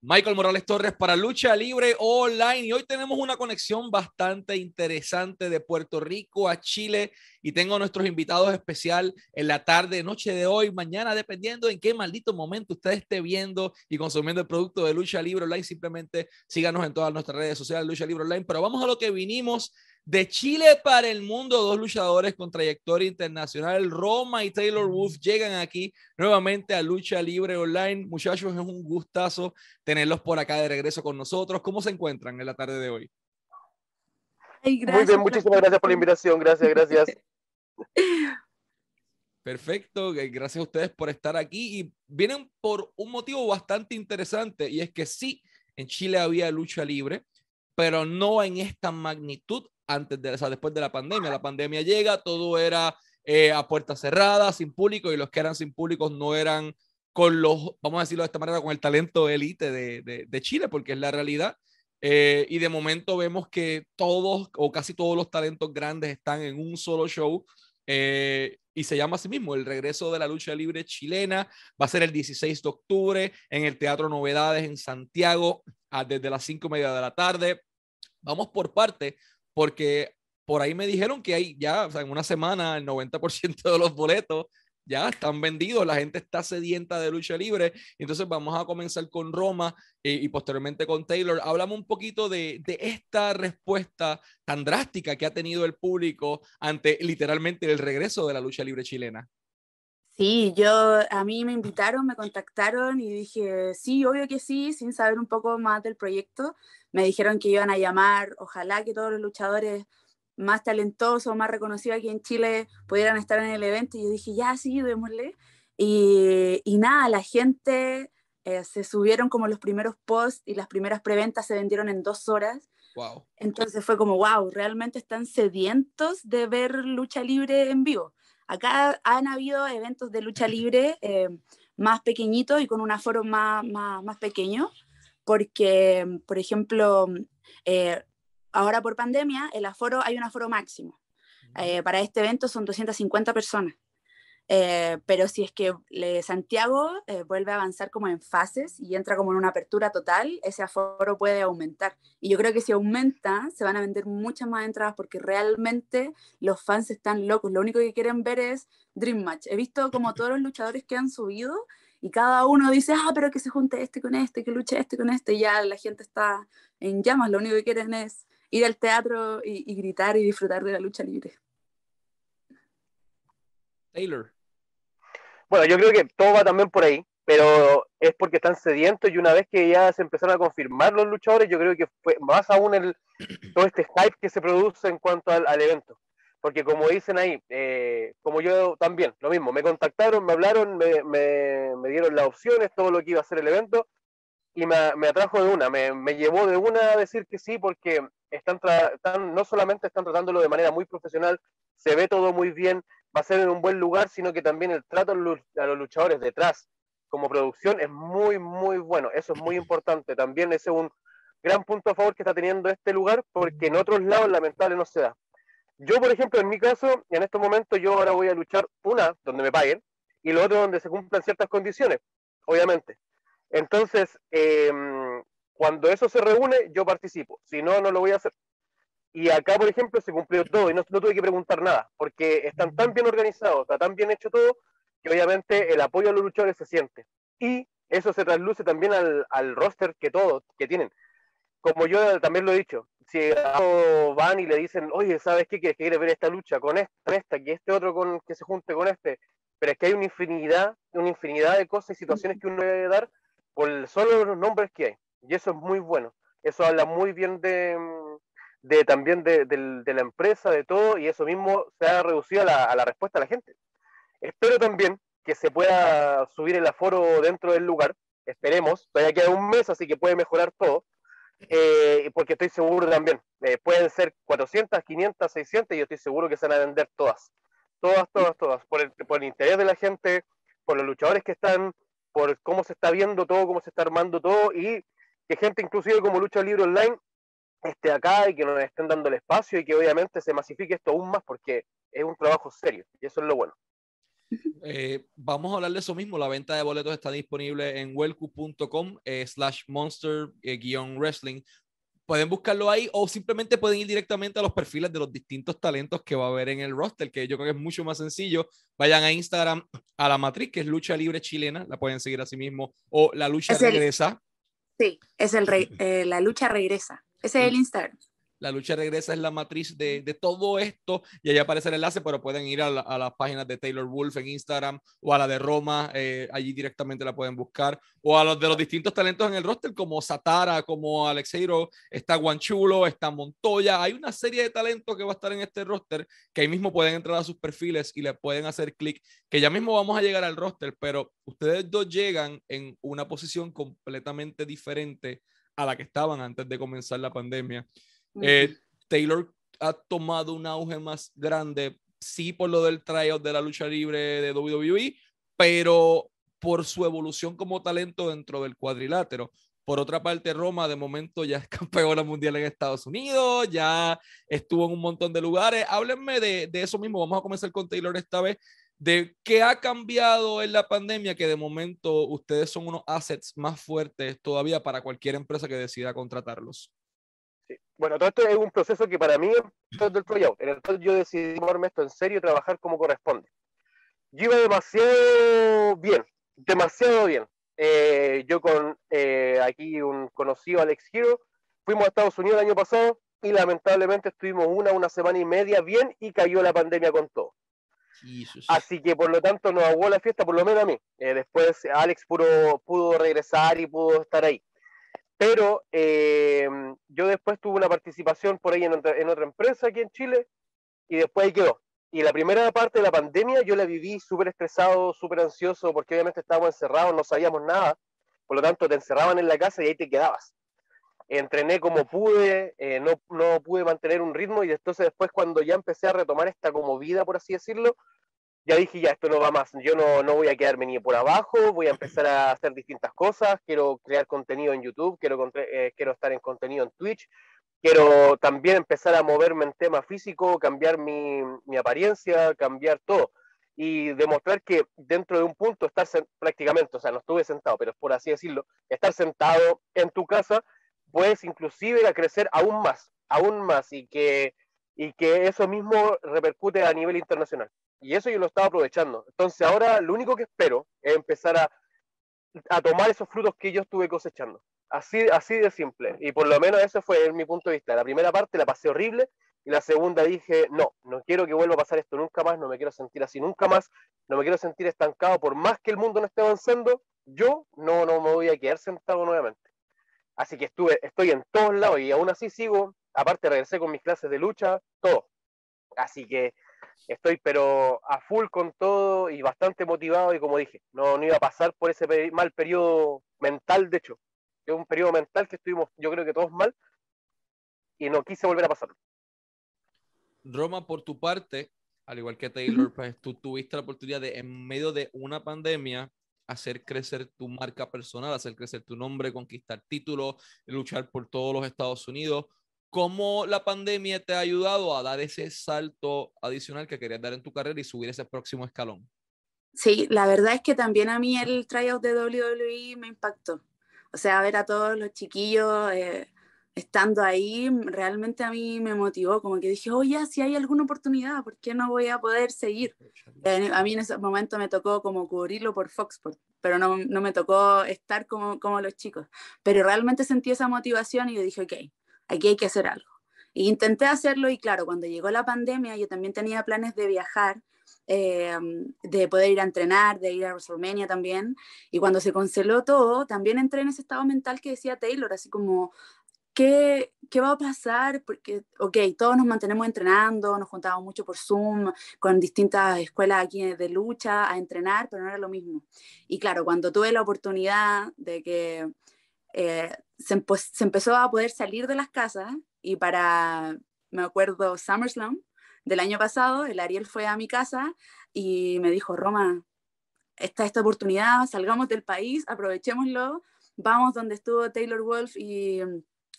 Michael Morales Torres para Lucha Libre Online. Y hoy tenemos una conexión bastante interesante de Puerto Rico a Chile y tengo a nuestros invitados especial en la tarde, noche de hoy, mañana, dependiendo en qué maldito momento usted esté viendo y consumiendo el producto de Lucha Libre Online, simplemente síganos en todas nuestras redes sociales Lucha Libre Online, pero vamos a lo que vinimos de Chile para el mundo, dos luchadores con trayectoria internacional, Roma y Taylor Wolf, llegan aquí nuevamente a Lucha Libre Online. Muchachos, es un gustazo tenerlos por acá de regreso con nosotros. ¿Cómo se encuentran en la tarde de hoy? Muy bien, muchísimas gracias por la invitación. Gracias, gracias. Perfecto, gracias a ustedes por estar aquí y vienen por un motivo bastante interesante y es que sí, en Chile había lucha libre, pero no en esta magnitud antes de, o sea, después de la pandemia. La pandemia llega, todo era eh, a puertas cerradas, sin público, y los que eran sin públicos no eran con los, vamos a decirlo de esta manera, con el talento élite de, de, de, Chile, porque es la realidad. Eh, y de momento vemos que todos o casi todos los talentos grandes están en un solo show. Eh, y se llama así mismo el regreso de la lucha libre chilena. Va a ser el 16 de octubre en el Teatro Novedades en Santiago, desde las 5 y media de la tarde. Vamos por parte porque por ahí me dijeron que hay ya, en una semana el 90% de los boletos ya están vendidos, la gente está sedienta de lucha libre. Entonces vamos a comenzar con Roma eh, y posteriormente con Taylor. Hablamos un poquito de, de, esta respuesta tan drástica que ha tenido el público ante literalmente el regreso de la lucha libre chilena. Sí, yo a mí me invitaron, me contactaron y dije, sí, obvio que sí, sin saber un poco más del proyecto. Me dijeron que iban a llamar, ojalá que todos los luchadores más talentosos, más reconocidos aquí en Chile pudieran estar en el evento. Y yo dije, ya, sí, démosle. Y, y nada, la gente eh, se subieron como los primeros posts y las primeras preventas se vendieron en dos horas. Wow. Entonces fue como, wow, realmente están sedientos de ver lucha libre en vivo. Acá han habido eventos de lucha libre eh, más pequeñitos y con un aforo más, más, más pequeño, porque, por ejemplo, eh, ahora por pandemia, el aforo, hay un aforo máximo. Eh, para este evento son 250 personas. Eh, pero si es que Santiago eh, vuelve a avanzar como en fases y entra como en una apertura total, ese aforo puede aumentar. Y yo creo que si aumenta, se van a vender muchas más entradas porque realmente los fans están locos. Lo único que quieren ver es Dream Match. He visto como todos los luchadores que han subido y cada uno dice, ah, pero que se junte este con este, que luche este con este. Y ya la gente está en llamas. Lo único que quieren es ir al teatro y, y gritar y disfrutar de la lucha libre. Taylor. Bueno, yo creo que todo va también por ahí, pero es porque están sedientos y una vez que ya se empezaron a confirmar los luchadores, yo creo que fue más aún el, todo este hype que se produce en cuanto al, al evento. Porque como dicen ahí, eh, como yo también, lo mismo, me contactaron, me hablaron, me, me, me, dieron las opciones, todo lo que iba a ser el evento, y me, me atrajo de una, me, me, llevó de una a decir que sí, porque están, están, no solamente están tratándolo de manera muy profesional, se ve todo muy bien, va a ser en un buen lugar, sino que también el trato a los luchadores detrás, como producción, es muy, muy bueno. Eso es muy importante. También ese es un gran punto a favor que está teniendo este lugar, porque en otros lados lamentable no se da. Yo, por ejemplo, en mi caso, en estos momentos, yo ahora voy a luchar una donde me paguen y lo otro donde se cumplan ciertas condiciones, obviamente. Entonces, eh, cuando eso se reúne, yo participo. Si no, no lo voy a hacer. Y acá, por ejemplo, se cumplió todo y no, no, tuve que preguntar nada, porque están tan bien organizados, está tan bien hecho todo, que obviamente el apoyo a los luchadores se siente. Y eso se trasluce también al, roster que todos, que tienen. Como yo también lo he dicho, si van y le dicen, oye, ¿sabes qué? Que quieres ver esta lucha con esta, con esta, que este otro con, que se junte con este, pero es que hay una infinidad, una infinidad de cosas y situaciones que uno debe dar por solo los nombres que hay. Y eso es muy bueno. Eso habla muy bien de, de también de, la empresa, de todo, y eso mismo se ha reducido a la, a la, respuesta de la gente. Espero también que se pueda subir el aforo dentro del lugar, esperemos, todavía queda un mes, así que puede mejorar todo, eh, porque estoy seguro también, eh, pueden ser 400, 500, 600, y yo estoy seguro que se van a vender todas, todas, todas, todas, por el, por el interés de la gente, por los luchadores que están, por cómo se está viendo todo, cómo se está armando todo, y que gente inclusive como Lucha Libre Online esté acá y que nos estén dando el espacio y que obviamente se masifique esto aún más porque es un trabajo serio y eso es lo bueno. Eh, vamos a hablar de eso mismo. La venta de boletos está disponible en welcu.com eh, slash monster-wrestling. Pueden buscarlo ahí o simplemente pueden ir directamente a los perfiles de los distintos talentos que va a haber en el roster, que yo creo que es mucho más sencillo. Vayan a Instagram a la matriz, que es Lucha Libre Chilena, la pueden seguir así mismo, o La Lucha Regresa. Sí, es el rey, eh, La Lucha Regresa. Ese es el Instagram. La lucha regresa es la matriz de, de todo esto y ahí aparece el enlace, pero pueden ir a, a, las páginas de Taylor Wolf en Instagram o a la de Roma, eh, allí directamente la pueden buscar, o a los de los distintos talentos en el roster como Satara, como Alexeiro, está Guanchulo, está Montoya, hay una serie de talentos que va a estar en este roster que ahí mismo pueden entrar a sus perfiles y le pueden hacer clic, que ya mismo vamos a llegar al roster, pero ustedes dos llegan en una posición completamente diferente a la que estaban antes de comenzar la pandemia. Eh, Taylor ha tomado un auge más grande, sí por lo del tryout de la lucha libre de WWE, pero por su evolución como talento dentro del cuadrilátero. Por otra parte, Roma de momento ya es campeona mundial en Estados Unidos, ya estuvo en un montón de lugares. Háblenme de, de, eso mismo. Vamos a comenzar con Taylor esta vez. De qué ha cambiado en la pandemia que de momento ustedes son unos assets más fuertes todavía para cualquier empresa que decida contratarlos. Bueno, todo esto es un proceso que para mí es el tryout. En el cual yo decidí tomarme esto en serio y trabajar como corresponde. Yo iba demasiado bien, demasiado bien. Eh, yo con eh, aquí un conocido Alex Hero, fuimos a Estados Unidos el año pasado y lamentablemente estuvimos una, una semana y media bien y cayó la pandemia con todo. Así que por lo tanto nos aguó la fiesta, por lo menos a mí. Eh, después Alex pudo, pudo regresar y pudo estar ahí. Pero eh, yo después tuve una participación por ahí en otra, empresa aquí en Chile y después ahí quedó. Y la primera parte de la pandemia yo la viví súper estresado, súper ansioso, porque obviamente estábamos encerrados, no sabíamos nada. Por lo tanto, te encerraban en la casa y ahí te quedabas. Entrené como pude, eh, no, no pude mantener un ritmo y entonces después cuando ya empecé a retomar esta como vida, por así decirlo, ya dije, ya esto no va más, yo no, no voy a quedarme ni por abajo, voy a empezar a hacer distintas cosas, quiero crear contenido en YouTube, quiero, eh, estar en contenido en Twitch, quiero también empezar a moverme en tema físico, cambiar mi, mi apariencia, cambiar todo y demostrar que dentro de un punto estar prácticamente, o sea, no estuve sentado, pero por así decirlo, estar sentado en tu casa, puedes inclusive a crecer aún más, aún más y que, y que eso mismo repercute a nivel internacional. Y eso yo lo estaba aprovechando. Entonces ahora lo único que espero es empezar a, a tomar esos frutos que yo estuve cosechando. Así, así de simple. Y por lo menos ese fue mi punto de vista. La primera parte la pasé horrible y la segunda dije, no, no quiero que vuelva a pasar esto nunca más, no me quiero sentir así nunca más, no me quiero sentir estancado por más que el mundo no esté avanzando, yo no, no me voy a quedar sentado nuevamente. Así que estuve, estoy en todos lados y aún así sigo, aparte regresé con mis clases de lucha, todo. Así que estoy pero a full con todo y bastante motivado y como dije, no, no iba a pasar por ese mal periodo mental, de hecho. Es un periodo mental que estuvimos, yo creo que todos mal y no quise volver a pasarlo. Roma, por tu parte, al igual que Taylor, pues tú tuviste la oportunidad de, en medio de una pandemia, hacer crecer tu marca personal, hacer crecer tu nombre, conquistar títulos, luchar por todos los Estados Unidos. ¿Cómo la pandemia te ha ayudado a dar ese salto adicional que querías dar en tu carrera y subir ese próximo escalón? Sí, la verdad es que también a mí el tryout de WWE me impactó. O sea, ver a todos los chiquillos eh, estando ahí, realmente a mí me motivó, como que dije, oye, si hay alguna oportunidad, ¿por qué no voy a poder seguir? Eh, a mí en ese momento me tocó como cubrirlo por Fox, pero no, no, me tocó estar como, como los chicos. Pero realmente sentí esa motivación y yo dije, ok, aquí hay que hacer algo. E intenté hacerlo y claro, cuando llegó la pandemia yo también tenía planes de viajar, eh, de poder ir a entrenar, de ir a WrestleMania también. Y cuando se canceló todo, también entré en ese estado mental que decía Taylor, así como, ¿qué, qué va a pasar? Porque, ok, todos nos mantenemos entrenando, nos juntábamos mucho por Zoom, con distintas escuelas aquí de lucha a entrenar, pero no era lo mismo. Y claro, cuando tuve la oportunidad de que eh, se, empezó a poder salir de las casas y para, me acuerdo, SummerSlam del año pasado, el Ariel fue a mi casa y me dijo, Roma, está esta oportunidad, salgamos del país, aprovechémoslo, vamos donde estuvo Taylor Wolf y,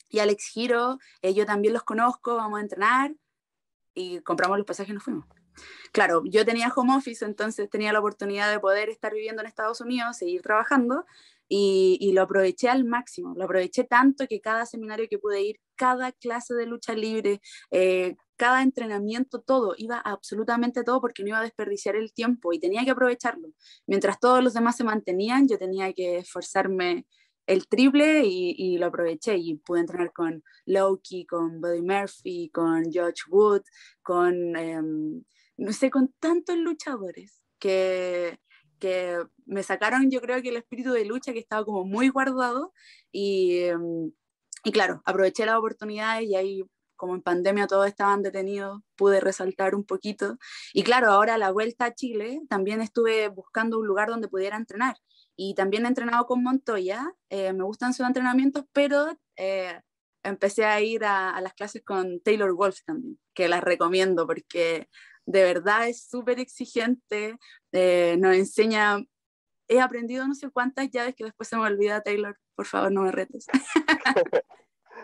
y Alex Giro, eh, yo también los conozco, vamos a entrenar y compramos los pasajes y nos fuimos. claro, yo tenía home office, entonces tenía la oportunidad de poder estar viviendo en Estados Unidos, seguir trabajando, y, lo aproveché al máximo, lo aproveché tanto que cada seminario que pude ir, cada clase de lucha libre, eh, cada entrenamiento, todo, iba absolutamente todo porque no iba a desperdiciar el tiempo y tenía que aprovecharlo. Mientras todos los demás se mantenían, yo tenía que esforzarme el triple y, lo aproveché y pude entrenar con Loki, con Buddy Murphy, con George Wood, con, em, no sé, con tantos luchadores que, que me sacaron yo creo que el espíritu de lucha que estaba como muy guardado y, em, y claro, aproveché la oportunidad y ahí como en pandemia todos estaban detenidos, pude resaltar un poquito. Y claro, ahora la vuelta a Chile, también estuve buscando un lugar donde pudiera entrenar. Y también he entrenado con Montoya, eh, me gustan sus entrenamientos, pero eh, empecé a ir a, a, las clases con Taylor Wolf también, que las recomiendo porque de verdad es súper exigente, eh, nos enseña, he aprendido no sé cuántas llaves que después se me olvida Taylor, por favor no me retes.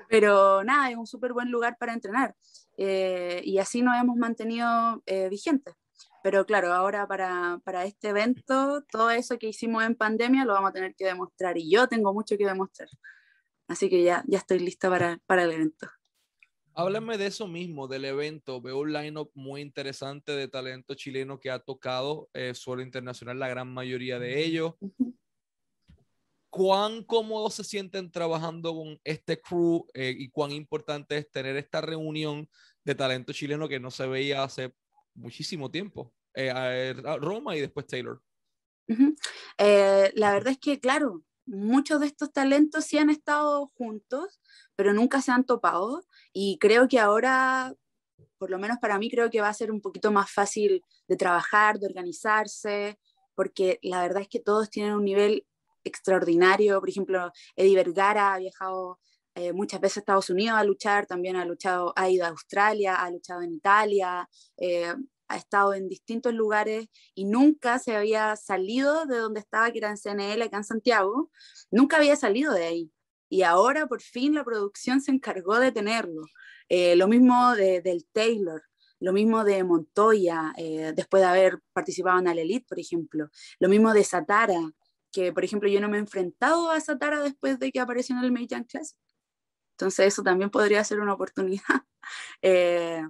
Pero nada, es un súper buen lugar para entrenar eh, y así nos hemos mantenido eh, vigentes. Pero claro, ahora para, para, este evento, todo eso que hicimos en pandemia lo vamos a tener que demostrar y yo tengo mucho que demostrar. Así que ya, ya estoy lista para, para el evento. Háblame de eso mismo, del evento. Veo un line-up muy interesante de talento chileno que ha tocado eh, suelo internacional, la gran mayoría de ellos. ¿Cuán cómodos se sienten trabajando con este crew eh, y cuán importante es tener esta reunión de talento chileno que no se veía hace muchísimo tiempo? Eh, Roma y después Taylor. la verdad es que, claro, muchos de estos talentos sí han estado juntos, pero nunca se han topado y creo que ahora, por lo menos para mí, creo que va a ser un poquito más fácil de trabajar, de organizarse, porque la verdad es que todos tienen un nivel extraordinario. Por ejemplo, Eddie Vergara ha viajado eh, muchas veces a Estados Unidos a luchar, también ha luchado, ha ido a Australia, ha luchado en Italia, eh, ha estado en distintos lugares y nunca se había salido de donde estaba, que era en CNL, acá en Santiago, nunca había salido de ahí. Y ahora por fin la producción se encargó de tenerlo. Eh, lo mismo de, del Taylor, lo mismo de Montoya, eh, después de haber participado en la Elite, por ejemplo. Lo mismo de Satara, que por ejemplo yo no me he enfrentado a Satara después de que apareció en el Meijang Classic. Entonces eso también podría ser una oportunidad. Eh,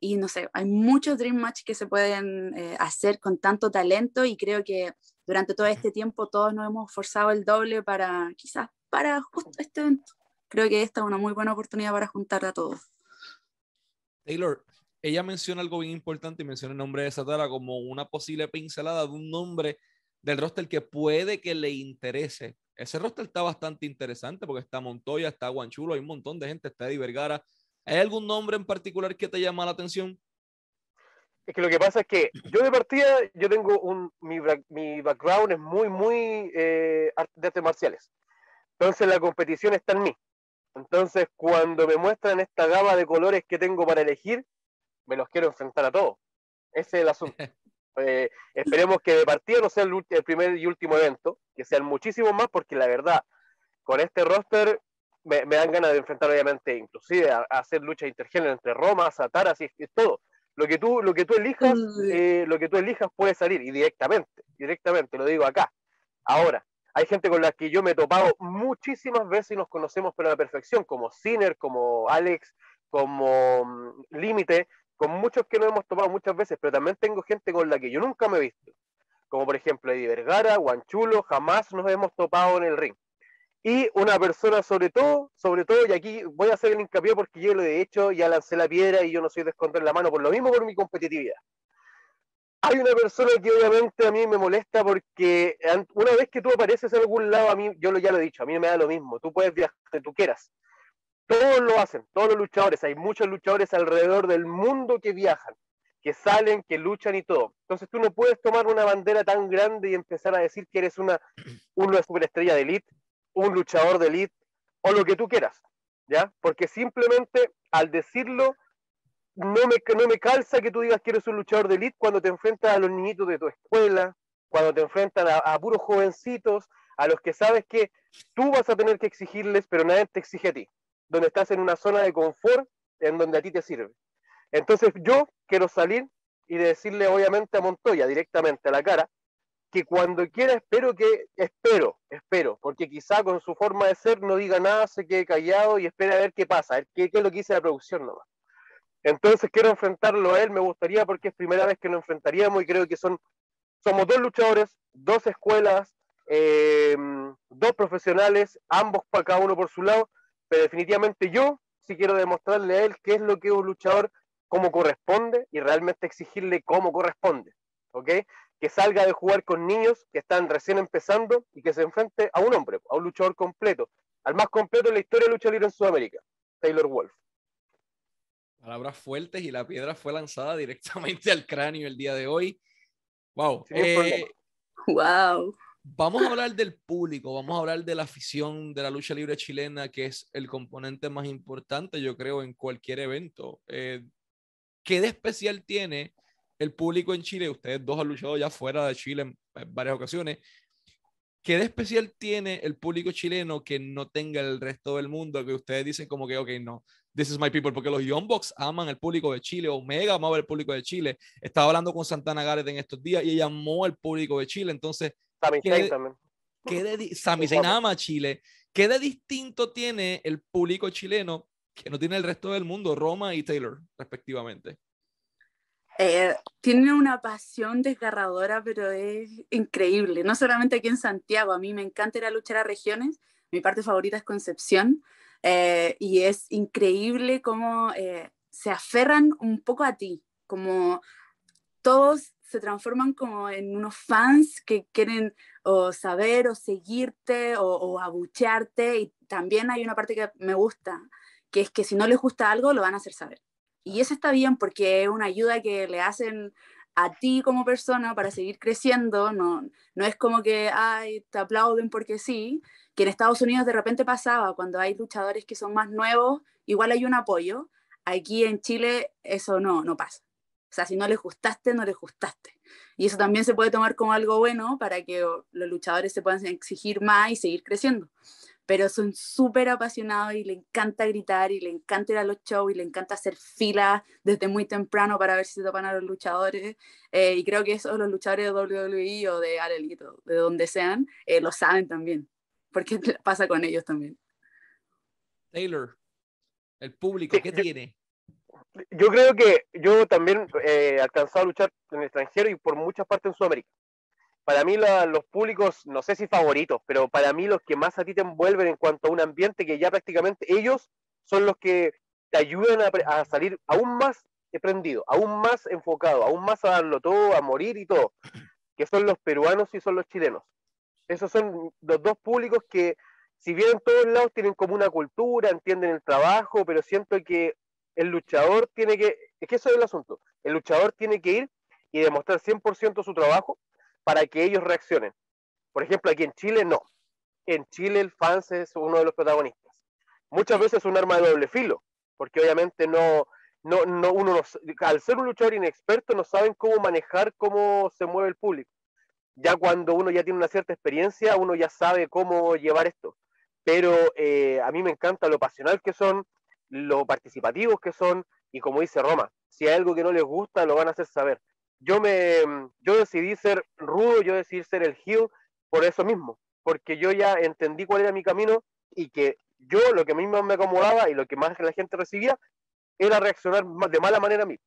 y no sé, hay muchos Dream Match que se pueden eh, hacer con tanto talento y creo que durante todo este tiempo todos nos hemos forzado el doble para quizás para justo este evento. Creo que esta es una muy buena oportunidad para juntar a todos. Taylor, ella menciona algo bien importante y menciona el nombre de Satara como una posible pincelada de un nombre del roster que puede que le interese. Ese roster está bastante interesante porque está Montoya, está Guanchulo, hay un montón de gente, está Eddie Vergara, ¿Hay algún nombre en particular que te llama la atención? Es que lo que pasa es que yo de partida, yo tengo un, mi, mi background es muy, muy eh, de artes marciales. Entonces la competición está en mí. Entonces cuando me muestran esta gama de colores que tengo para elegir, me los quiero enfrentar a todos. Ese es el asunto. Eh, esperemos que de partida no sea el, el, primer y último evento, que sean muchísimos más, porque la verdad, con este roster me, dan ganas de enfrentar, obviamente, inclusive a, hacer lucha intergénero entre Roma, Satara, así es todo. Lo que tú, lo que tú elijas, eh, lo que tú elijas puede salir, y directamente, directamente, lo digo acá. Ahora, hay gente con la que yo me he topado muchísimas veces y nos conocemos pero a la perfección, como Sinner, como Alex, como mm, Límite, con muchos que nos hemos topado muchas veces, pero también tengo gente con la que yo nunca me he visto, como por ejemplo Eddie Vergara, Guanchulo, jamás nos hemos topado en el ring y una persona sobre todo, sobre todo, y aquí voy a hacer el hincapié porque yo lo he hecho, ya lancé la piedra y yo no soy de esconder la mano por lo mismo por mi competitividad. Hay una persona que obviamente a mí me molesta porque una vez que tú apareces en algún lado, a mí, yo lo, ya lo he dicho, a mí me da lo mismo, tú puedes viajar donde tú quieras. Todos lo hacen, todos los luchadores, hay muchos luchadores alrededor del mundo que viajan, que salen, que luchan y todo. Entonces tú no puedes tomar una bandera tan grande y empezar a decir que eres una, una superestrella de elite un luchador de elite o lo que tú quieras, ¿ya? Porque simplemente al decirlo, no me, no me calza que tú digas que eres un luchador de elite cuando te enfrentas a los niñitos de tu escuela, cuando te enfrentas a, puros jovencitos, a los que sabes que tú vas a tener que exigirles, pero nadie te exige a ti, donde estás en una zona de confort en donde a ti te sirve. Entonces yo quiero salir y de decirle obviamente a Montoya directamente a la cara que cuando quiera espero que, espero, espero, porque quizá con su forma de ser no diga nada, se quede callado y espera a ver qué pasa, a ver qué, qué es lo que dice la producción nomás. Entonces quiero enfrentarlo a él, me gustaría porque es primera vez que nos enfrentaríamos y creo que son, somos dos luchadores, dos escuelas, eh, dos profesionales, ambos para cada uno por su lado, pero definitivamente yo sí quiero demostrarle a él qué es lo que es un luchador, cómo corresponde y realmente exigirle cómo corresponde, ¿ok? Que salga de jugar con niños que están recién empezando y que se enfrente a un hombre, a un luchador completo, al más completo en la historia de lucha libre en Sudamérica, Taylor Wolf. Palabras fuertes y la piedra fue lanzada directamente al cráneo el día de hoy. Wow. Eh, wow. Vamos a hablar del público, vamos a hablar de la afición de la lucha libre chilena, que es el componente más importante, yo creo, en cualquier evento. Eh, ¿Qué de especial tiene el público en Chile? Ustedes dos han luchado ya fuera de Chile en, varias ocasiones. ¿Qué de especial tiene el público chileno que no tenga el resto del mundo? Que ustedes dicen como que, ok, no, this is my people, porque los Young Bucks aman el público de Chile, Omega ama el público de Chile. Estaba hablando con Santana Gareth en estos días y ella amó al público de Chile. Entonces, Sami Zayn también. ¿qué de, Sami Zayn ama Chile. ¿Qué de distinto tiene el público chileno que no tiene el resto del mundo, Roma y Taylor, respectivamente? Eh, tiene una pasión desgarradora, pero es increíble. No solamente aquí en Santiago, a mí me encanta ir a luchar a regiones. Mi parte favorita es Concepción. Eh, y es increíble cómo eh, se aferran un poco a ti, como todos se transforman como en unos fans que quieren o saber o seguirte o, o abuchearte y también hay una parte que me gusta, que es que si no les gusta algo lo van a hacer saber. Y eso está bien porque es una ayuda que le hacen a ti como persona para seguir creciendo, no, no es como que, ay, te aplauden porque sí, que en Estados Unidos de repente pasaba, cuando hay luchadores que son más nuevos, igual hay un apoyo, aquí en Chile eso no, no pasa. O sea, si no les gustaste, no les gustaste. Y eso también se puede tomar como algo bueno para que los luchadores se puedan exigir más y seguir creciendo. Pero son súper apasionados y le encanta gritar y le encanta ir a los shows y le encanta hacer filas desde muy temprano para ver si se topan a los luchadores. Eh, y creo que eso los luchadores de WWE o de Arelito, de donde sean, eh, lo saben también. Porque pasa con ellos también. Taylor, el público, ¿qué tiene? yo creo que yo también eh, he alcanzado a luchar en el extranjero y por muchas partes en Sudamérica. Para mí los públicos, no sé si favoritos, pero para mí los que más a ti te envuelven en cuanto a un ambiente que ya prácticamente ellos son los que te ayudan a, salir aún más prendido, aún más enfocado, aún más a darlo todo, a morir y todo, que son los peruanos y son los chilenos. Esos son los dos públicos que, si bien en todos lados tienen como una cultura, entienden el trabajo, pero siento que el luchador tiene que, es que eso es el asunto, el luchador tiene que ir y demostrar 100% su trabajo para que ellos reaccionen. Por ejemplo, aquí en Chile no. En Chile el fans es uno de los protagonistas. Muchas veces es un arma de doble filo, porque obviamente no, no, no uno al ser un luchador inexperto no saben cómo manejar cómo se mueve el público. Ya cuando uno ya tiene una cierta experiencia, uno ya sabe cómo llevar esto. Pero eh, a mí me encanta lo pasional que son, lo participativos que son y como dice Roma, si hay algo que no les gusta, lo van a hacer saber. Yo me yo decidí ser rudo, yo decidí ser el heel por eso mismo, porque yo ya entendí cuál era mi camino y que yo lo que mismo me acomodaba y lo que más la gente recibía era reaccionar de mala manera a mí.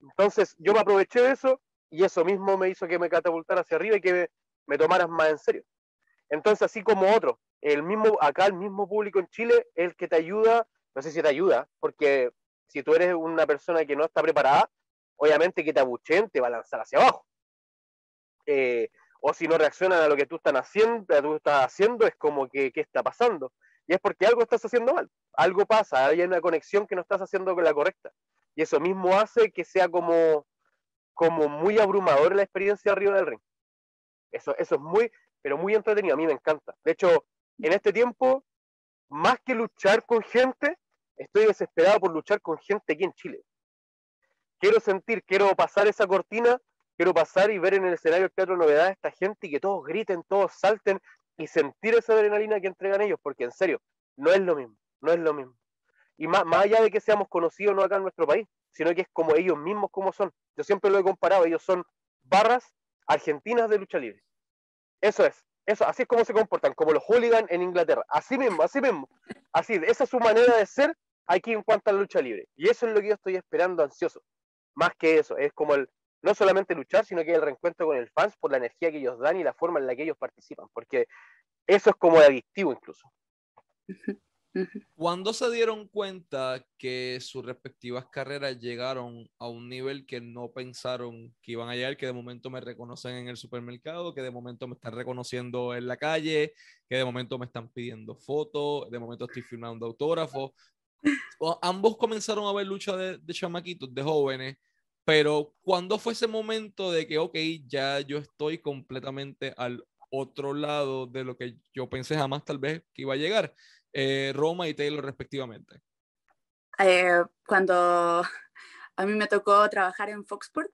Entonces yo me aproveché de eso y eso mismo me hizo que me catapultara hacia arriba y que me, me tomaras más en serio. Entonces, así como otro, el mismo, acá el mismo público en Chile es el que te ayuda no sé si te ayuda, porque si tú eres una persona que no está preparada, obviamente que te abuchen te va a lanzar hacia abajo. Eh, o si no reaccionan a lo que tú estás haciendo, tú estás haciendo, es como que, ¿qué está pasando? Y es porque algo estás haciendo mal, algo pasa, hay una conexión que no estás haciendo con la correcta. Y eso mismo hace que sea como, como muy abrumador la experiencia arriba del ring. Eso, eso es muy, pero muy entretenido, a mí me encanta. De hecho, en este tiempo más que luchar con gente, estoy desesperado por luchar con gente aquí en Chile. Quiero sentir, quiero pasar esa cortina, quiero pasar y ver en el escenario del Teatro Novedad a esta gente y que todos griten, todos salten y sentir esa adrenalina que entregan ellos, porque en serio, no es lo mismo, no es lo mismo. Y más, allá de que seamos conocidos no acá en nuestro país, sino que es como ellos mismos como son. Yo siempre lo he comparado, ellos son barras argentinas de lucha libre. Eso es, eso, así es como se comportan, como los hooligans en Inglaterra. Así mismo, así mismo. Así, esa es su manera de ser aquí en cuanto a la lucha libre. Y eso es lo que yo estoy esperando ansioso. Más que eso, es como el, no solamente luchar, sino que el reencuentro con el fans por la energía que ellos dan y la forma en la que ellos participan, porque eso es como adictivo incluso. ¿Cuándo se dieron cuenta que sus respectivas carreras llegaron a un nivel que no pensaron que iban a llegar, que de momento me reconocen en el supermercado, que de momento me están reconociendo en la calle, que de momento me están pidiendo fotos, de momento estoy firmando autógrafos? Ambos comenzaron a ver lucha de, de chamaquitos, de jóvenes, pero ¿cuándo fue ese momento de que, ok, ya yo estoy completamente al otro lado de lo que yo pensé jamás tal vez que iba a llegar? Eh, Roma y Taylor respectivamente? Eh, cuando a mí me tocó trabajar en Foxport,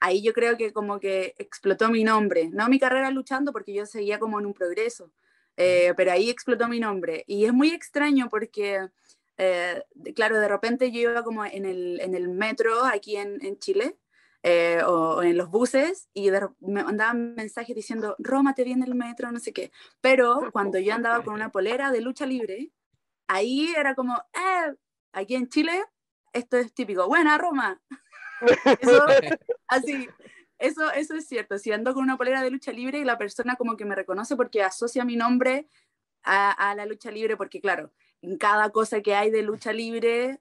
ahí yo creo que como que explotó mi nombre, no mi carrera luchando porque yo seguía como en un progreso, eh, pero ahí explotó mi nombre. Y es muy extraño porque, claro, de repente yo iba como en el, en el metro aquí en, en Chile eh, o, en los buses y me mandaban mensajes diciendo, Roma, te viene el metro, no sé qué. Pero cuando yo andaba con una polera de lucha libre, ahí era como, eh, aquí en Chile, esto es típico, buena Roma. eso, así, eso, eso es cierto. Si ando con una polera de lucha libre y la persona como que me reconoce porque asocia mi nombre a, a la lucha libre, porque claro, en cada cosa que hay de lucha libre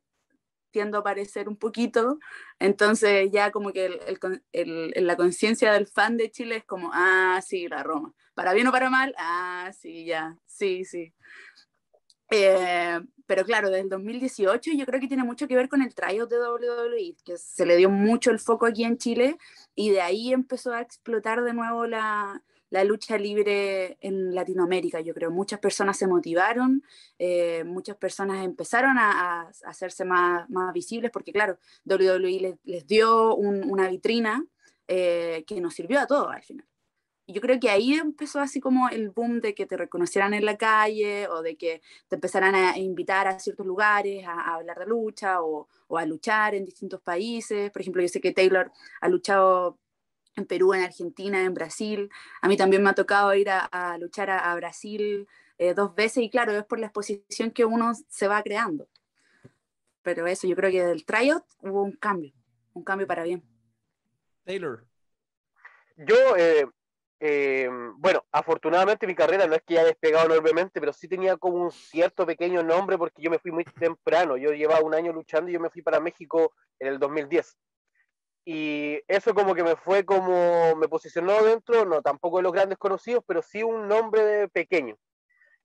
tiendo a aparecer un poquito, entonces ya como que el, el, la conciencia del fan de Chile es como, ah, sí, la Roma, para bien o para mal, ah, sí, ya, sí, sí. Eh, pero claro, desde el 2018 yo creo que tiene mucho que ver con el tryout de WWE, que se le dio mucho el foco aquí en Chile y de ahí empezó a explotar de nuevo la, la lucha libre en Latinoamérica, yo creo. Muchas personas se motivaron, eh, muchas personas empezaron a, hacerse más, más, visibles porque, claro, WWE les, dio una vitrina eh, que nos sirvió a todos al final. Y yo creo que ahí empezó así como el boom de que te reconocieran en la calle o de que te empezaran a invitar a ciertos lugares a, hablar de lucha o, o, a luchar en distintos países. Por ejemplo, yo sé que Taylor ha luchado en Perú, en Argentina, en Brasil. A mí también me ha tocado ir a, luchar a, Brasil eh, dos veces y claro, es por la exposición que uno se va creando. Pero eso, yo creo que del tryout hubo un cambio, un cambio para bien. Taylor. Yo, eh, eh, bueno, afortunadamente mi carrera no es que haya despegado enormemente, pero sí tenía como un cierto pequeño nombre porque yo me fui muy temprano. Yo llevaba un año luchando y yo me fui para México en el 2010 y eso como que me fue como, me posicionó dentro, no tampoco de los grandes conocidos, pero sí un nombre pequeño.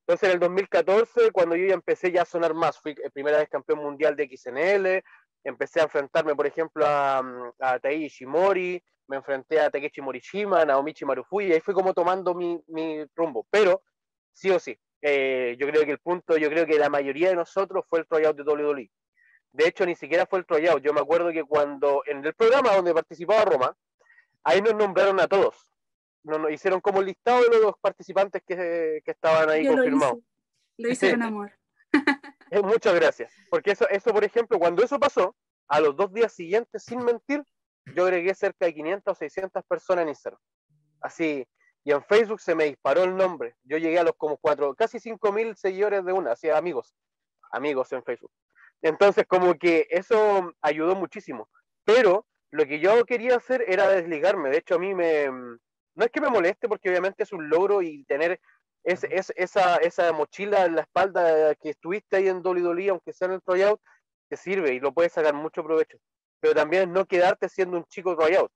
Entonces en el 2014, cuando yo ya empecé ya a sonar más, fui primera vez campeón mundial de XNL, empecé a enfrentarme, por ejemplo, a, a Tai Ishimori, me enfrenté a Takeshi Morishima, Naomichi Marufuji, y ahí fui como tomando mi, mi rumbo. Pero, sí o sí, eh, yo creo que el punto, yo creo que la mayoría de nosotros fue el tryout de WWE. De hecho, ni siquiera fue el tryout. Yo me acuerdo que cuando en el programa donde participaba Roma, ahí nos nombraron a todos. Nos, hicieron como el listado de los participantes que, estaban ahí confirmados. Lo hice, con amor. Eh, muchas gracias. Porque eso, eso, por ejemplo, cuando eso pasó, a los dos días siguientes, sin mentir, yo agregué cerca de 500 o 600 personas en Instagram. Así, y en Facebook se me disparó el nombre. Yo llegué a los como cuatro, casi 5 mil seguidores de una, así amigos, amigos en Facebook. Entonces, como que eso ayudó muchísimo. Pero lo que yo quería hacer era desligarme. De hecho, a mí me... No es que me moleste porque obviamente es un logro y tener esa, esa mochila en la espalda que estuviste ahí en Dolly aunque sea en el tryout, te sirve y lo puedes sacar mucho provecho. Pero también no quedarte siendo un chico tryout.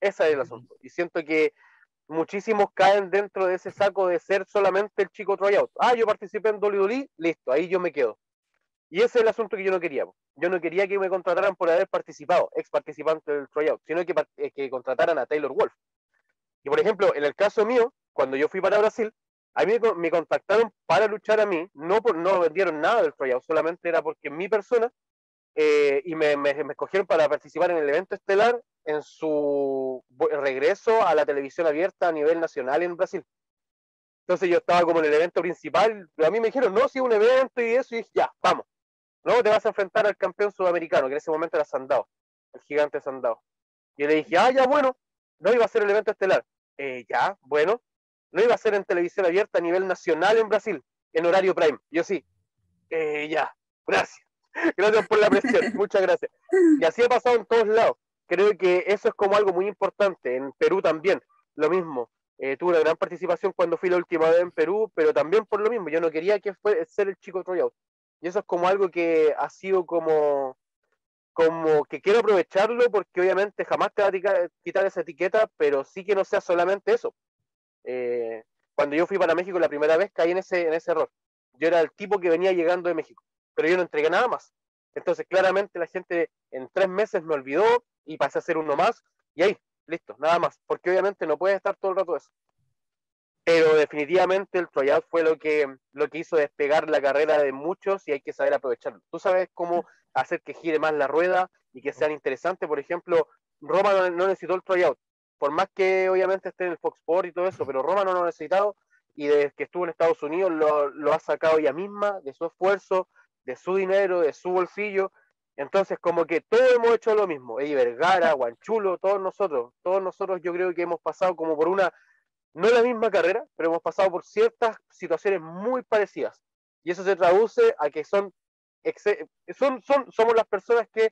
Ese es el asunto. Y siento que muchísimos caen dentro de ese saco de ser solamente el chico tryout. Ah, yo participé en Dolly listo, ahí yo me quedo. Y ese es el asunto que yo no quería. Yo no quería que me contrataran por haber participado, ex participante del tryout, sino que, eh, que contrataran a Taylor Wolf. Y por ejemplo, en el caso mío, cuando yo fui para Brasil, a mí me contactaron para luchar a mí, no, por, no vendieron nada del tryout, solamente era porque mi persona, eh, y me, me, escogieron para participar en el evento estelar en su regreso a la televisión abierta a nivel nacional en Brasil. Entonces yo estaba como en el evento principal, a mí me dijeron, no, si un evento y eso, y dije, ya, vamos. No, te vas a enfrentar al campeón sudamericano, que en ese momento era Sandao, el gigante Sandao. Y le dije, ah, ya, bueno, no iba a ser el evento estelar. Eh, ya, bueno, no iba a ser en televisión abierta a nivel nacional en Brasil, en horario prime. Yo sí, eh, ya, gracias. Gracias por la presión, muchas gracias. Y así ha pasado en todos lados. Creo que eso es como algo muy importante. En Perú también, lo mismo. Eh, tuve una gran participación cuando fui la última vez en Perú, pero también por lo mismo. Yo no quería que fuera ser el chico tryout. Y eso es como algo que ha sido como, como que quiero aprovecharlo porque obviamente jamás te va a quitar esa etiqueta, pero sí que no sea solamente eso. Eh, cuando yo fui para México la primera vez caí en ese, en ese error. Yo era el tipo que venía llegando de México, pero yo no entregué nada más. Entonces claramente la gente en tres meses me olvidó y pasé a ser uno más y ahí, listo, nada más, porque obviamente no puede estar todo el rato eso. Pero definitivamente el tryout fue lo que, lo que hizo despegar la carrera de muchos y hay que saber aprovecharlo. Tú sabes cómo hacer que gire más la rueda y que sean interesantes. Por ejemplo, Roma no, no necesitó el tryout, por más que obviamente esté en el Fox Sport y todo eso, pero Roma no lo ha necesitado y desde que estuvo en Estados Unidos lo, ha sacado ella misma, de su esfuerzo, de su dinero, de su bolsillo. Entonces, como que todos hemos hecho lo mismo. Eddie Vergara, Guanchulo, todos nosotros, todos nosotros yo creo que hemos pasado como por una, no la misma carrera, pero hemos pasado por ciertas situaciones muy parecidas. Y eso se traduce a que son, son, son somos las personas que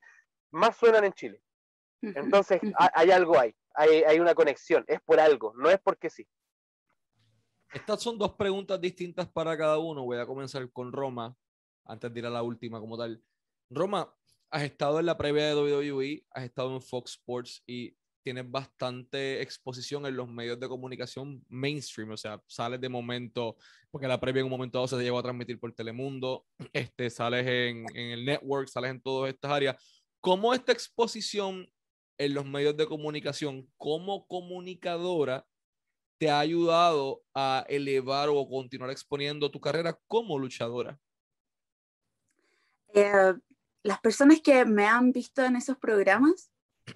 más suenan en Chile. Entonces, hay algo ahí hay, una conexión, es por algo, no es porque sí. Estas son dos preguntas distintas para cada uno. Voy a comenzar con Roma, antes de ir a la última como tal. Roma, has estado en la previa de WWE, has estado en Fox Sports y tienes bastante exposición en los medios de comunicación mainstream, o sea, sales de momento, porque la previa en un momento dado se te llegó a transmitir por Telemundo, este, sales en, en el network, sales en todas estas áreas. ¿Cómo esta exposición en los medios de comunicación como comunicadora te ha ayudado a elevar o continuar exponiendo tu carrera como luchadora? Eh, las personas que me han visto en esos programas,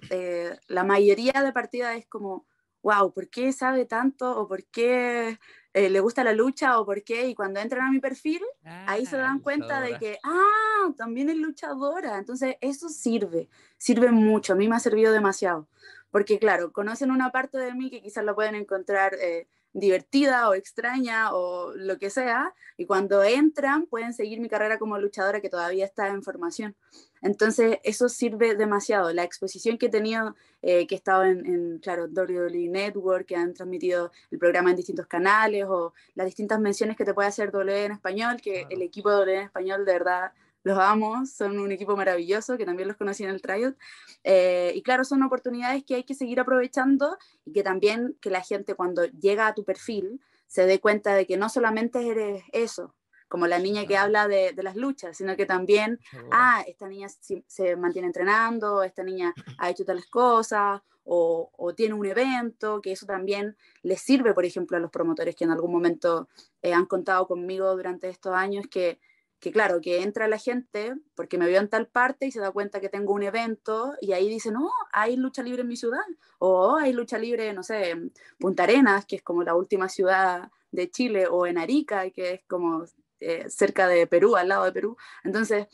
eh, la mayoría de partida es como, wow, ¿por qué sabe tanto? ¿O por qué eh, le gusta la lucha? ¿O por qué? Y cuando entran a mi perfil, ahí se dan ah, cuenta de que, ah, también es luchadora. Entonces, eso sirve, sirve mucho. A mí me ha servido demasiado. Porque, claro, conocen una parte de mí que quizás la pueden encontrar eh, divertida o extraña o lo que sea, y cuando entran pueden seguir mi carrera como luchadora que todavía está en formación. Entonces, eso sirve demasiado. La exposición que he tenido, eh, que he estado en, en, claro, WWE Network, que han transmitido el programa en distintos canales, o las distintas menciones que te puede hacer W en español, que el equipo de W en español de verdad los amo, son un equipo maravilloso, que también los conocí en el tryout. Eh, y claro, son oportunidades que hay que seguir aprovechando y que también que la gente cuando llega a tu perfil se dé cuenta de que no solamente eres eso, como la niña que habla de, de las luchas, sino que también, ah, esta niña se, mantiene entrenando, esta niña ha hecho tales cosas, o, o, tiene un evento, que eso también les sirve, por ejemplo, a los promotores que en algún momento eh, han contado conmigo durante estos años, que que claro, que entra la gente porque me vio en tal parte y se da cuenta que tengo un evento y ahí dice, no, hay lucha libre en mi ciudad, o hay lucha libre, no sé, en Punta Arenas, que es como la última ciudad de Chile, o en Arica, que es como eh, cerca de Perú, al lado de Perú. Entonces,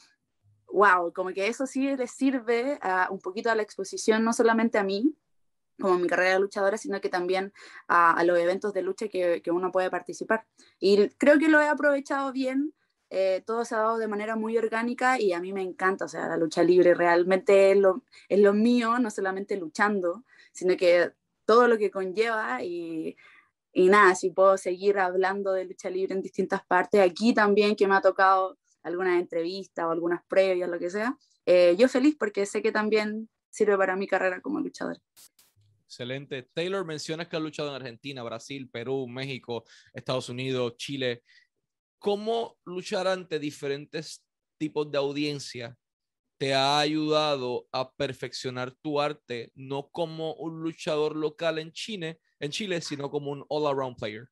wow, como que eso sí le sirve a, un poquito a la exposición, no solamente a mí, como mi carrera de luchadora, sino que también a, a los eventos de lucha que, que, uno puede participar. Y creo que lo he aprovechado bien eh, todo se ha dado de manera muy orgánica y a mí me encanta, o sea, la lucha libre realmente es lo, es lo mío, no solamente luchando, sino que todo lo que conlleva y, y nada, si puedo seguir hablando de lucha libre en distintas partes, aquí también que me ha tocado algunas entrevistas o algunas previas, lo que sea, eh, yo feliz porque sé que también sirve para mi carrera como luchador. Excelente. Taylor, mencionas que ha luchado en Argentina, Brasil, Perú, México, Estados Unidos, Chile cómo luchar ante diferentes tipos de audiencia te ha ayudado a perfeccionar tu arte, no como un luchador local en Chile, en Chile sino como un all-around player?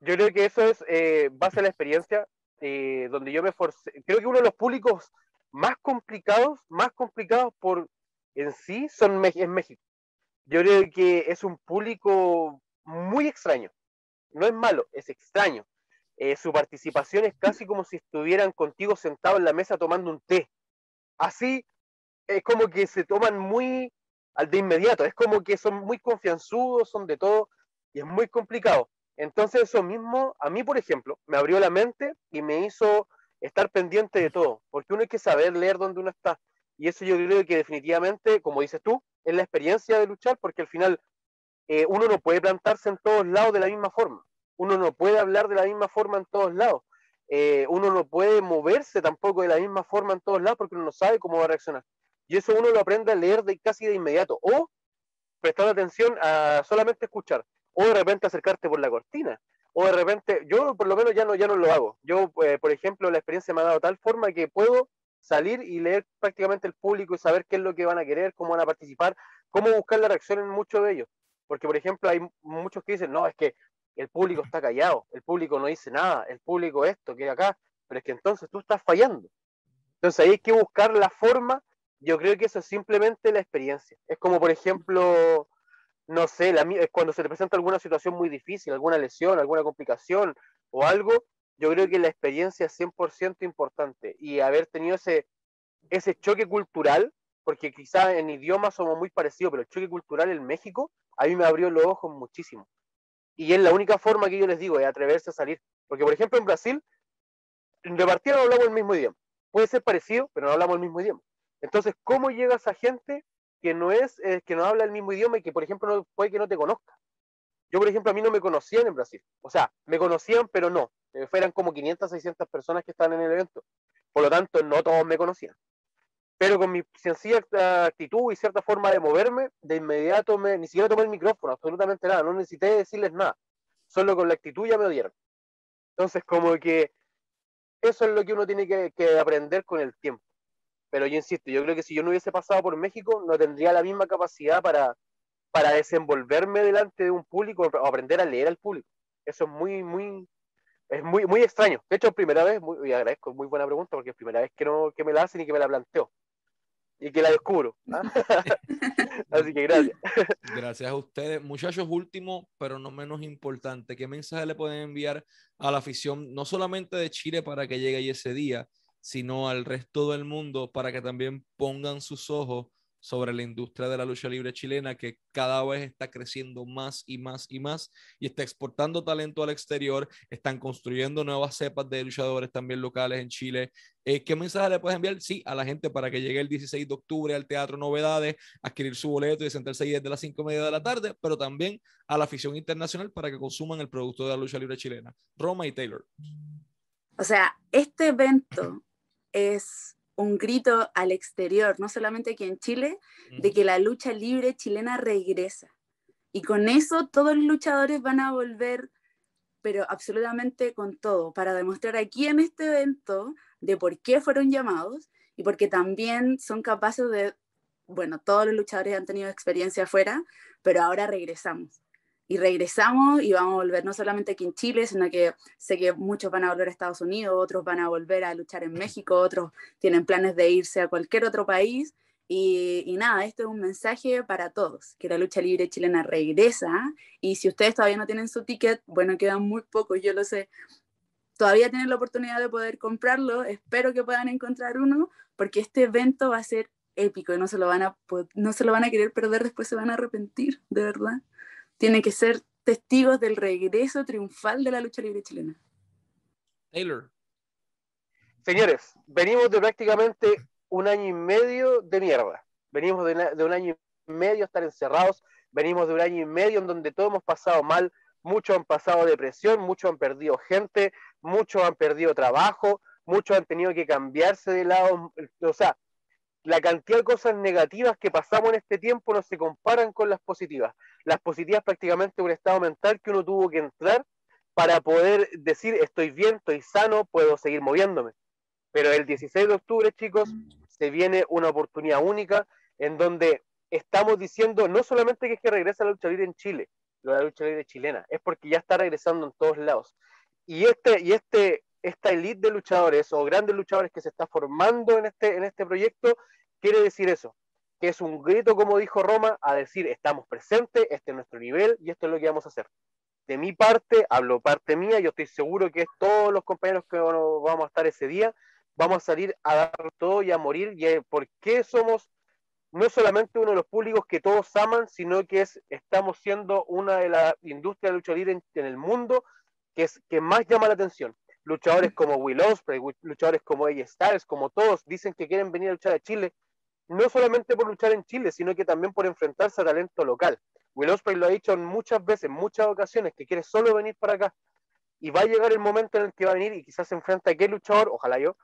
Yo creo que eso es eh, base a la experiencia, eh, donde yo me forcé. Creo que uno de los públicos más complicados, más complicados por en sí, son es México. Yo creo que es un público muy extraño. No es malo, es extraño. eh, su participación es casi como si estuvieran contigo sentados en la mesa tomando un té. Así es como que se toman muy al de inmediato, es como que son muy confianzudos, son de todo, y es muy complicado. Entonces eso mismo, a mí por ejemplo, me abrió la mente y me hizo estar pendiente de todo, porque uno hay que saber leer dónde uno está. Y eso yo creo que definitivamente, como dices tú, es la experiencia de luchar, porque al final eh, uno no puede plantarse en todos lados de la misma forma. Uno no puede hablar de la misma forma en todos lados. Eh, uno no puede moverse tampoco de la misma forma en todos lados porque uno no sabe cómo va a reaccionar. Y eso uno lo aprende a leer de, casi de inmediato. O prestar atención a solamente escuchar. O de repente acercarte por la cortina. O de repente, yo por lo menos ya no, ya no lo hago. Yo, eh, por ejemplo, la experiencia me ha dado tal forma que puedo salir y leer prácticamente el público y saber qué es lo que van a querer, cómo van a participar, cómo buscar la reacción en muchos de ellos. Porque, por ejemplo, hay muchos que dicen, no, es que el público está callado, el público no dice nada, el público esto, que acá, pero es que entonces tú estás fallando. Entonces ahí hay que buscar la forma yo creo que eso es simplemente la experiencia. Es como, por ejemplo, no sé, cuando se te presenta alguna situación muy difícil, alguna lesión, alguna complicación o algo, yo creo que la experiencia es 100% importante y haber tenido ese, ese choque cultural, porque quizás en idioma somos muy parecidos, pero el choque cultural en México a mí me abrió los ojos muchísimo. Y es la única forma que yo les digo, es atreverse a salir. Porque, por ejemplo, en Brasil, de partida no hablamos el mismo idioma. Puede ser parecido, pero no hablamos el mismo idioma. Entonces, ¿cómo llega esa gente que no es, eh, que no habla el mismo idioma y que, por ejemplo, no, puede que no te conozca? Yo, por ejemplo, a mí no me conocían en Brasil. O sea, me conocían, pero no. Eh, fueran como 500, 600 personas que estaban en el evento. Por lo tanto, no todos me conocían. Pero con mi sencilla actitud y cierta forma de moverme, de inmediato me, ni siquiera tomé el micrófono, absolutamente nada. No necesité decirles nada. Solo con la actitud ya me odiaron. Entonces, como que eso es lo que uno tiene que aprender con el tiempo pero yo insisto, yo creo que si yo no hubiese pasado por México, no tendría la misma capacidad para, para desenvolverme delante de un público o aprender a leer al público. Eso es muy, muy, es muy, muy extraño. De hecho, primera vez, muy, y agradezco, muy buena pregunta, porque es primera vez que, no, que me la hacen y que me la planteo. Y que la descubro. ¿ah? Así que gracias. Gracias a ustedes. Muchachos, último, pero no menos importante, ¿qué mensaje le pueden enviar a la afición, no solamente de Chile para que llegue ahí ese día, sino al resto del mundo para que también pongan sus ojos sobre la industria de la lucha libre chilena que cada vez está creciendo más y más y más y está exportando talento al exterior, están construyendo nuevas cepas de luchadores también locales en Chile. Eh, ¿Qué mensaje le puedes enviar? Sí, a la gente para que llegue el 16 de octubre al Teatro Novedades, adquirir su boleto y sentarse ahí desde las 5 y media de la tarde, pero también a la afición internacional para que consuman el producto de la lucha libre chilena. Roma y Taylor. O sea, este evento es un grito al exterior, no solamente aquí en Chile, de que la lucha libre chilena regresa. Y con eso todos los luchadores van a volver, pero absolutamente con todo, para demostrar aquí en este evento de por qué fueron llamados y porque también son capaces de, bueno, todos los luchadores han tenido experiencia afuera, pero ahora regresamos y regresamos y vamos a volver no solamente aquí en Chile, sino que sé que muchos van a volver a Estados Unidos, otros van a volver a luchar en México, otros tienen planes de irse a cualquier otro país. Y, nada, esto es un mensaje para todos, que la lucha libre chilena regresa. Y si ustedes todavía no tienen su ticket, bueno, quedan muy pocos, yo lo sé, todavía tienen la oportunidad de poder comprarlo, espero que puedan encontrar uno, porque este evento va a ser épico y no se lo van a, no se lo van a querer perder, después se van a arrepentir, de verdad tienen que ser testigos del regreso triunfal de la lucha libre chilena. Taylor. Señores, venimos de prácticamente un año y medio de mierda. Venimos de, un año y medio estar encerrados. Venimos de un año y medio en donde todos hemos pasado mal. Muchos han pasado depresión, muchos han perdido gente, muchos han perdido trabajo, muchos han tenido que cambiarse de lado. O sea, la cantidad de cosas negativas que pasamos en este tiempo no se comparan con las positivas. Las positivas prácticamente un estado mental que uno tuvo que entrar para poder decir estoy bien, estoy sano, puedo seguir moviéndome. Pero el 16 de octubre, chicos, se viene una oportunidad única en donde estamos diciendo no solamente que es que regresa la lucha libre en Chile, la lucha libre chilena, es porque ya está regresando en todos lados. Y este, y este, esta elite de luchadores o grandes luchadores que se está formando en este, en este proyecto, quiere decir eso, que es un grito, como dijo Roma, a decir estamos presentes, este es nuestro nivel y esto es lo que vamos a hacer. de mi parte, hablo parte mía, yo estoy seguro que todos los compañeros que vamos a estar ese día, vamos a salir a dar todo y a morir. ¿Y por qué somos no solamente uno de los públicos que todos aman, sino que es, estamos siendo una de las industrias de lucha libre en, el mundo que, es, que más llama la atención? Luchadores como Will Ospreay, luchadores como AJ Styles, como todos, dicen que quieren venir a luchar a Chile, no solamente por luchar en Chile, sino que también por enfrentarse a talento local. Will Ospreay lo ha dicho muchas veces, en muchas ocasiones, que quiere solo venir para acá. Y va a llegar el momento en el que va a venir y quizás se enfrenta a aquel luchador, ojalá yo,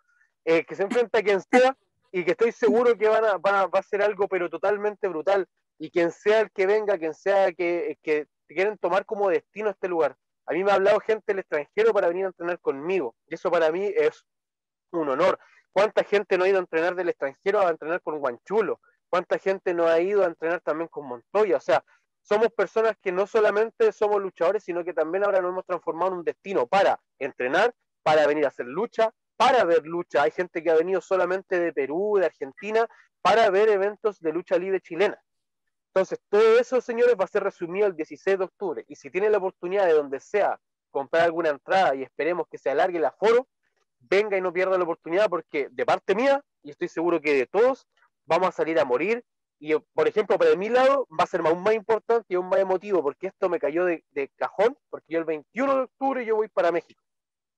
eh, que se enfrenta a quien sea y que estoy seguro que van a, va a ser algo pero totalmente brutal. Y quien sea el que venga, quien sea que, que quieren tomar como destino este lugar. A mí me ha hablado gente del extranjero para venir a entrenar conmigo. Y eso para mí es un honor. ¿Cuánta gente no ha ido a entrenar del extranjero a entrenar con Guanchulo? ¿Cuánta gente no ha ido a entrenar también con Montoya? O sea, somos personas que no solamente somos luchadores, sino que también ahora nos hemos transformado en un destino para entrenar, para venir a hacer lucha, para ver lucha. Hay gente que ha venido solamente de Perú, de Argentina, para ver eventos de lucha libre chilena. Entonces, todo eso, señores, va a ser resumido el 16 de octubre. Y si tienen la oportunidad de donde sea comprar alguna entrada y esperemos que se alargue el aforo, venga y no pierda la oportunidad porque de parte mía, y estoy seguro que de todos, vamos a salir a morir y, por ejemplo, para mi lado va a ser aún más importante y aún más emotivo porque esto me cayó de, cajón, porque yo el 21 de octubre yo voy para México.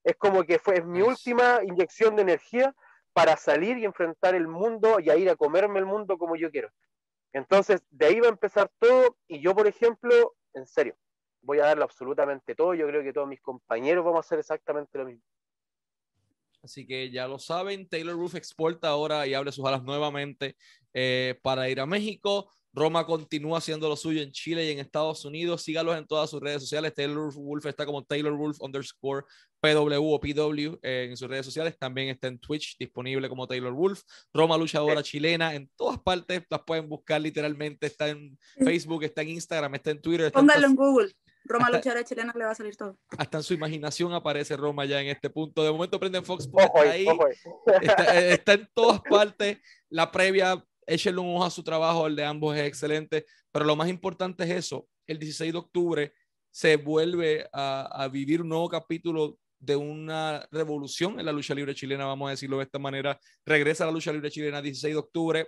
Es como que fue mi última inyección de energía para salir y enfrentar el mundo y a ir a comerme el mundo como yo quiero. Entonces, de ahí va a empezar todo y yo, por ejemplo, en serio, voy a darle absolutamente todo. Yo creo que todos mis compañeros vamos a hacer exactamente lo mismo. Así que ya lo saben, Taylor Roof exporta ahora y abre sus alas nuevamente eh, para ir a México. Roma continúa haciendo lo suyo en Chile y en Estados Unidos. Sígalos en todas sus redes sociales. Taylor Wolf está como Taylor Wolf underscore PW o PW eh, en sus redes sociales. También está en Twitch disponible como Taylor Wolf. Roma luchadora chilena. En todas partes las pueden buscar literalmente. Está en Facebook, está en Instagram, está en Twitter. Póngalo en Google. Roma luchadora chilena le va a salir todo. Hasta en su imaginación aparece Roma ya en este punto. De momento prenden Fox está ahí. Eh, está, en todas partes. La previa, échenle un ojo a su trabajo, el de ambos es excelente. Pero lo más importante es eso. El 16 de octubre se vuelve a, a vivir un nuevo capítulo de una revolución en la lucha libre chilena, vamos a decirlo de esta manera. Regresa a la lucha libre chilena 16 de octubre.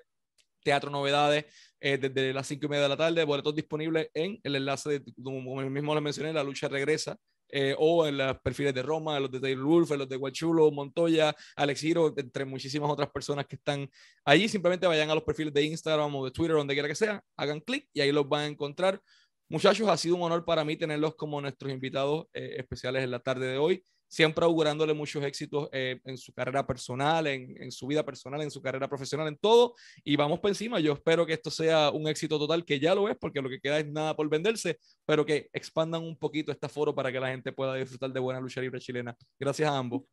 Teatro Novedades eh, desde las 5 y media de la tarde, boletos disponibles en el enlace, de, como mismo les mencioné, La Lucha Regresa, eh, o en los perfiles de Roma, los de Taylor Wolf, los de Guachulo, Montoya, Alex Hiro, entre muchísimas otras personas que están allí. Simplemente vayan a los perfiles de Instagram o de Twitter, donde quiera que sea, hagan clic y ahí los van a encontrar. Muchachos, ha sido un honor para mí tenerlos como nuestros invitados eh, especiales en la tarde de hoy siempre augurándole muchos éxitos eh, en su carrera personal, en, en, su vida personal, en su carrera profesional, en todo. Y vamos por encima. Yo espero que esto sea un éxito total, que ya lo es, porque lo que queda es nada por venderse, pero que expandan un poquito este foro para que la gente pueda disfrutar de buena lucha libre chilena. Gracias a ambos.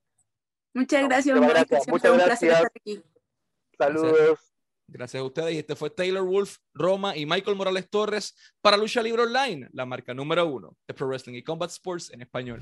Muchas gracias. Muchas gracias. Muchas gracias. Saludos. Gracias a ustedes. Y este fue Taylor Wolf, Roma y Michael Morales Torres para Lucha Libre Online, la marca número uno de Pro Wrestling y Combat Sports en español.